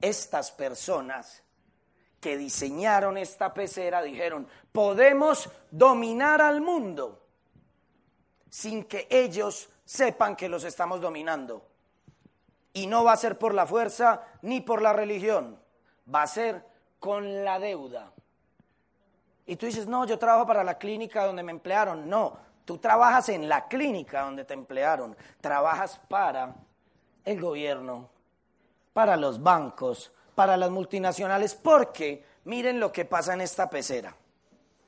Estas personas que diseñaron esta pecera dijeron, podemos dominar al mundo sin que ellos sepan que los estamos dominando. Y no va a ser por la fuerza ni por la religión, va a ser con la deuda. Y tú dices, no, yo trabajo para la clínica donde me emplearon. No, tú trabajas en la clínica donde te emplearon. Trabajas para el gobierno, para los bancos, para las multinacionales, porque miren lo que pasa en esta pecera.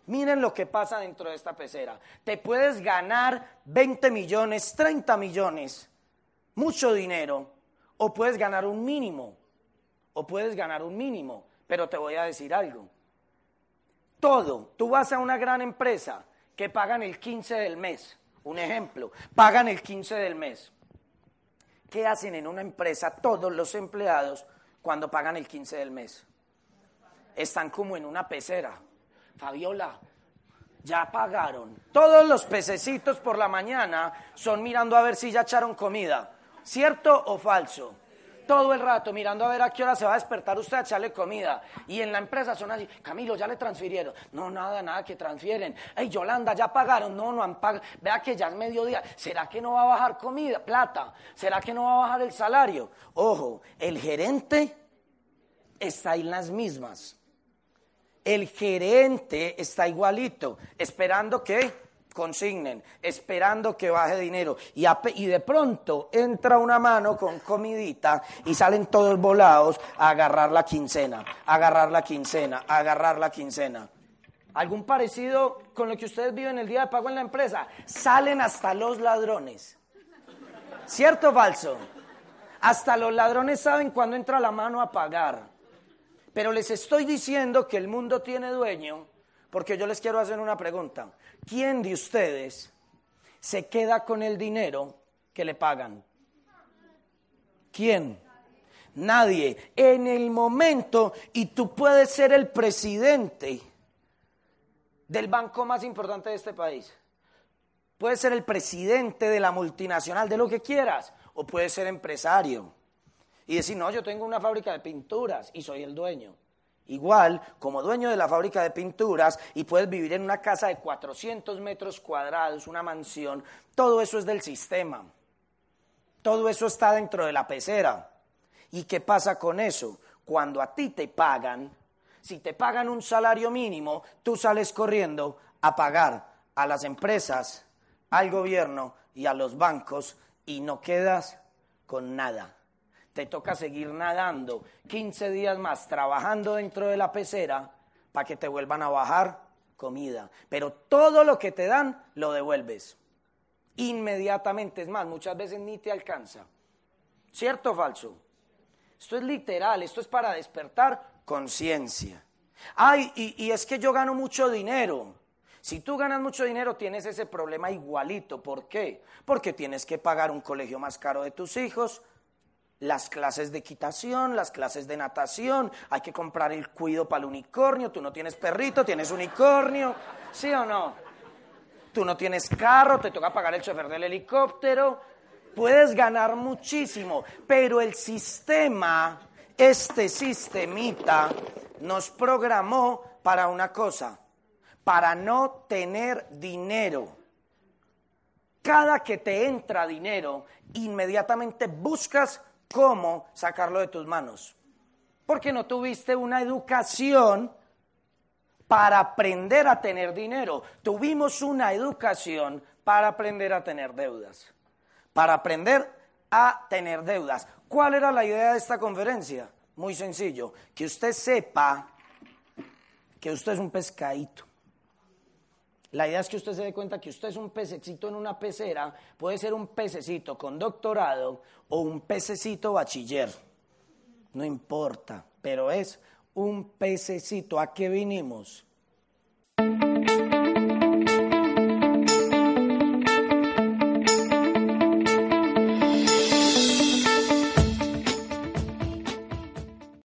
Miren lo que pasa dentro de esta pecera. Te puedes ganar 20 millones, 30 millones, mucho dinero, o puedes ganar un mínimo, o puedes ganar un mínimo, pero te voy a decir algo. Todo, tú vas a una gran empresa que pagan el 15 del mes, un ejemplo, pagan el 15 del mes. ¿Qué hacen en una empresa todos los empleados cuando pagan el 15 del mes? Están como en una pecera. Fabiola, ya pagaron. Todos los pececitos por la mañana son mirando a ver si ya echaron comida. ¿Cierto o falso? Todo el rato mirando a ver a qué hora se va a despertar usted a echarle comida. Y en la empresa son así, Camilo, ya le transfirieron. No, nada, nada que transfieren. Hey, Yolanda, ya pagaron. No, no han pagado. Vea que ya es mediodía. ¿Será que no va a bajar comida, plata? ¿Será que no va a bajar el salario? Ojo, el gerente está en las mismas. El gerente está igualito, esperando que consignen, esperando que baje dinero. Y, de pronto entra una mano con comidita y salen todos volados a agarrar la quincena, a agarrar la quincena, a agarrar la quincena. ¿Algún parecido con lo que ustedes viven el día de pago en la empresa? Salen hasta los ladrones. ¿Cierto o falso? Hasta los ladrones saben cuándo entra la mano a pagar. Pero les estoy diciendo que el mundo tiene dueño porque yo les quiero hacer una pregunta. ¿Quién de ustedes se queda con el dinero que le pagan? ¿Quién? Nadie. En el momento, y tú puedes ser el presidente del banco más importante de este país. Puedes ser el presidente de la multinacional, de lo que quieras, o puedes ser empresario y decir, no, yo tengo una fábrica de pinturas y soy el dueño. Igual, como dueño de la fábrica de pinturas y puedes vivir en una casa de 400 metros cuadrados, una mansión, todo eso es del sistema. Todo eso está dentro de la pecera. ¿Y qué pasa con eso? Cuando a ti te pagan, si te pagan un salario mínimo, tú sales corriendo a pagar a las empresas, al gobierno y a los bancos y no quedas con nada te toca seguir nadando 15 días más trabajando dentro de la pecera para que te vuelvan a bajar comida. Pero todo lo que te dan lo devuelves. Inmediatamente, es más, muchas veces ni te alcanza. ¿Cierto o falso? Esto es literal, esto es para despertar conciencia. Ay, y, y es que yo gano mucho dinero. Si tú ganas mucho dinero, tienes ese problema igualito. ¿Por qué? Porque tienes que pagar un colegio más caro de tus hijos, las clases de equitación, las clases de natación, hay que comprar el cuido para el unicornio, tú no tienes perrito, tienes unicornio, ¿sí o no? Tú no tienes carro, te toca pagar el chofer del helicóptero, puedes ganar muchísimo, pero el sistema, este sistemita, nos programó para una cosa, para no tener dinero. Cada que te entra dinero, inmediatamente buscas cómo sacarlo de tus manos. Porque no tuviste una educación para aprender a tener dinero. Tuvimos una educación para aprender a tener deudas. Para aprender a tener deudas. ¿Cuál era la idea de esta conferencia? Muy sencillo, que usted sepa que usted es un pescadito. La idea es que usted se dé cuenta que usted es un pececito en una pecera, puede ser un pececito con doctorado o un pececito bachiller. No importa, pero es un pececito. ¿A qué vinimos?